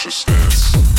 consciousness.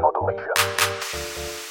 好多美食啊